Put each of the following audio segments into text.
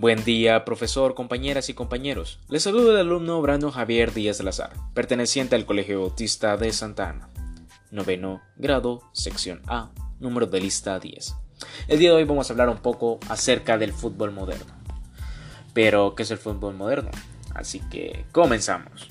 Buen día, profesor, compañeras y compañeros. Les saludo el alumno Brando Javier Díaz Salazar, perteneciente al Colegio Bautista de Santa Ana. Noveno grado, sección A, número de lista 10. El día de hoy vamos a hablar un poco acerca del fútbol moderno. Pero, ¿qué es el fútbol moderno? Así que comenzamos.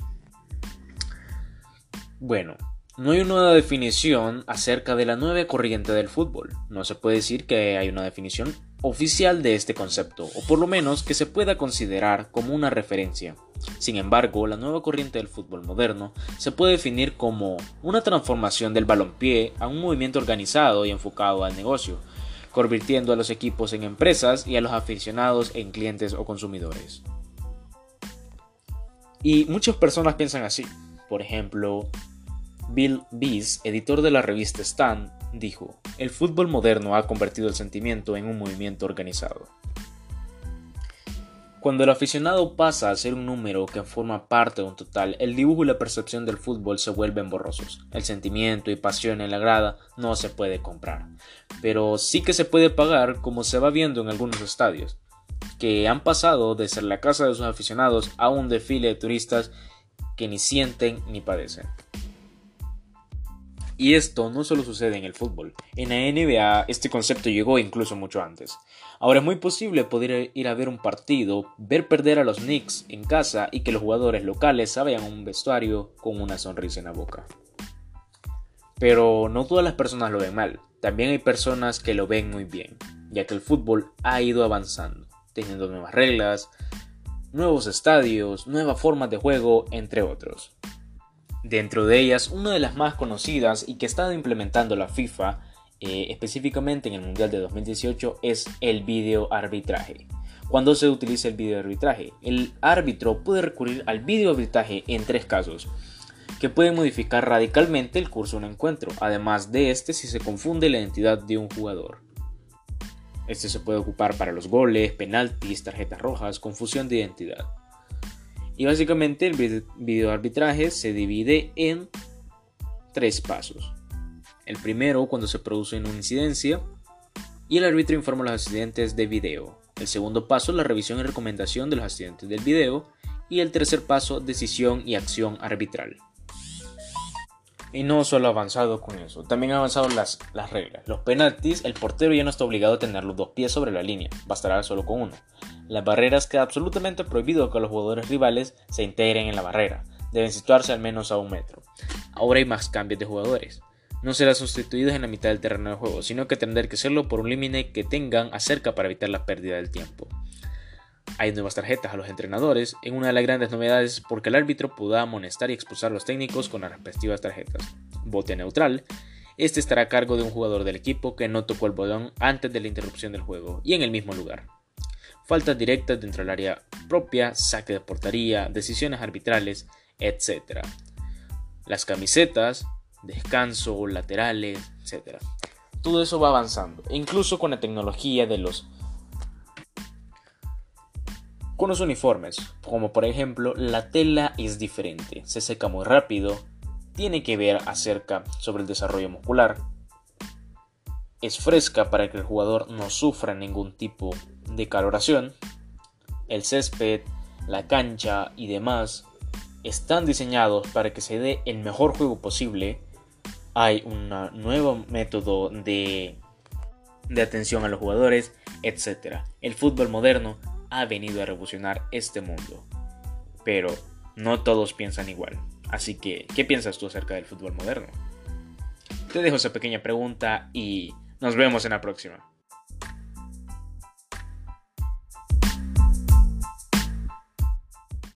Bueno, no hay una definición acerca de la nueva corriente del fútbol. No se puede decir que hay una definición oficial de este concepto, o por lo menos que se pueda considerar como una referencia. Sin embargo, la nueva corriente del fútbol moderno se puede definir como una transformación del balompié a un movimiento organizado y enfocado al negocio, convirtiendo a los equipos en empresas y a los aficionados en clientes o consumidores. Y muchas personas piensan así. Por ejemplo, Bill Bees, editor de la revista Stand, dijo, el fútbol moderno ha convertido el sentimiento en un movimiento organizado. Cuando el aficionado pasa a ser un número que forma parte de un total, el dibujo y la percepción del fútbol se vuelven borrosos. El sentimiento y pasión en la grada no se puede comprar, pero sí que se puede pagar como se va viendo en algunos estadios, que han pasado de ser la casa de sus aficionados a un desfile de turistas que ni sienten ni padecen. Y esto no solo sucede en el fútbol. En la NBA este concepto llegó incluso mucho antes. Ahora es muy posible poder ir a ver un partido, ver perder a los Knicks en casa y que los jugadores locales salgan a un vestuario con una sonrisa en la boca. Pero no todas las personas lo ven mal. También hay personas que lo ven muy bien, ya que el fútbol ha ido avanzando, teniendo nuevas reglas, nuevos estadios, nuevas formas de juego, entre otros. Dentro de ellas, una de las más conocidas y que está implementando la FIFA, eh, específicamente en el Mundial de 2018, es el video arbitraje. Cuando se utiliza el video arbitraje, el árbitro puede recurrir al video arbitraje en tres casos, que pueden modificar radicalmente el curso de un encuentro, además de este si se confunde la identidad de un jugador. Este se puede ocupar para los goles, penaltis, tarjetas rojas, confusión de identidad. Y básicamente el video arbitraje se divide en tres pasos. El primero cuando se produce una incidencia y el árbitro informa los accidentes de video. El segundo paso la revisión y recomendación de los accidentes del video. Y el tercer paso decisión y acción arbitral. Y no solo ha avanzado con eso, también han avanzado las, las reglas. Los penaltis, el portero ya no está obligado a tener los dos pies sobre la línea, bastará solo con uno. Las barreras queda absolutamente prohibido que los jugadores rivales se integren en la barrera. Deben situarse al menos a un metro. Ahora hay más cambios de jugadores. No serán sustituidos en la mitad del terreno de juego, sino que tendrán que hacerlo por un límite que tengan acerca para evitar la pérdida del tiempo. Hay nuevas tarjetas a los entrenadores, en una de las grandes novedades porque el árbitro pueda amonestar y expulsar a los técnicos con las respectivas tarjetas. Bote neutral. Este estará a cargo de un jugador del equipo que no tocó el botón antes de la interrupción del juego y en el mismo lugar faltas directas dentro del área propia, saque de portería, decisiones arbitrales, etc. Las camisetas, descanso, laterales, etc. Todo eso va avanzando, incluso con la tecnología de los con los uniformes, como por ejemplo la tela es diferente, se seca muy rápido, tiene que ver acerca sobre el desarrollo muscular, es fresca para que el jugador no sufra ningún tipo de caloración. El césped, la cancha y demás están diseñados para que se dé el mejor juego posible. Hay un nuevo método de, de atención a los jugadores, etc. El fútbol moderno ha venido a revolucionar este mundo. Pero no todos piensan igual. Así que, ¿qué piensas tú acerca del fútbol moderno? Te dejo esa pequeña pregunta y nos vemos en la próxima.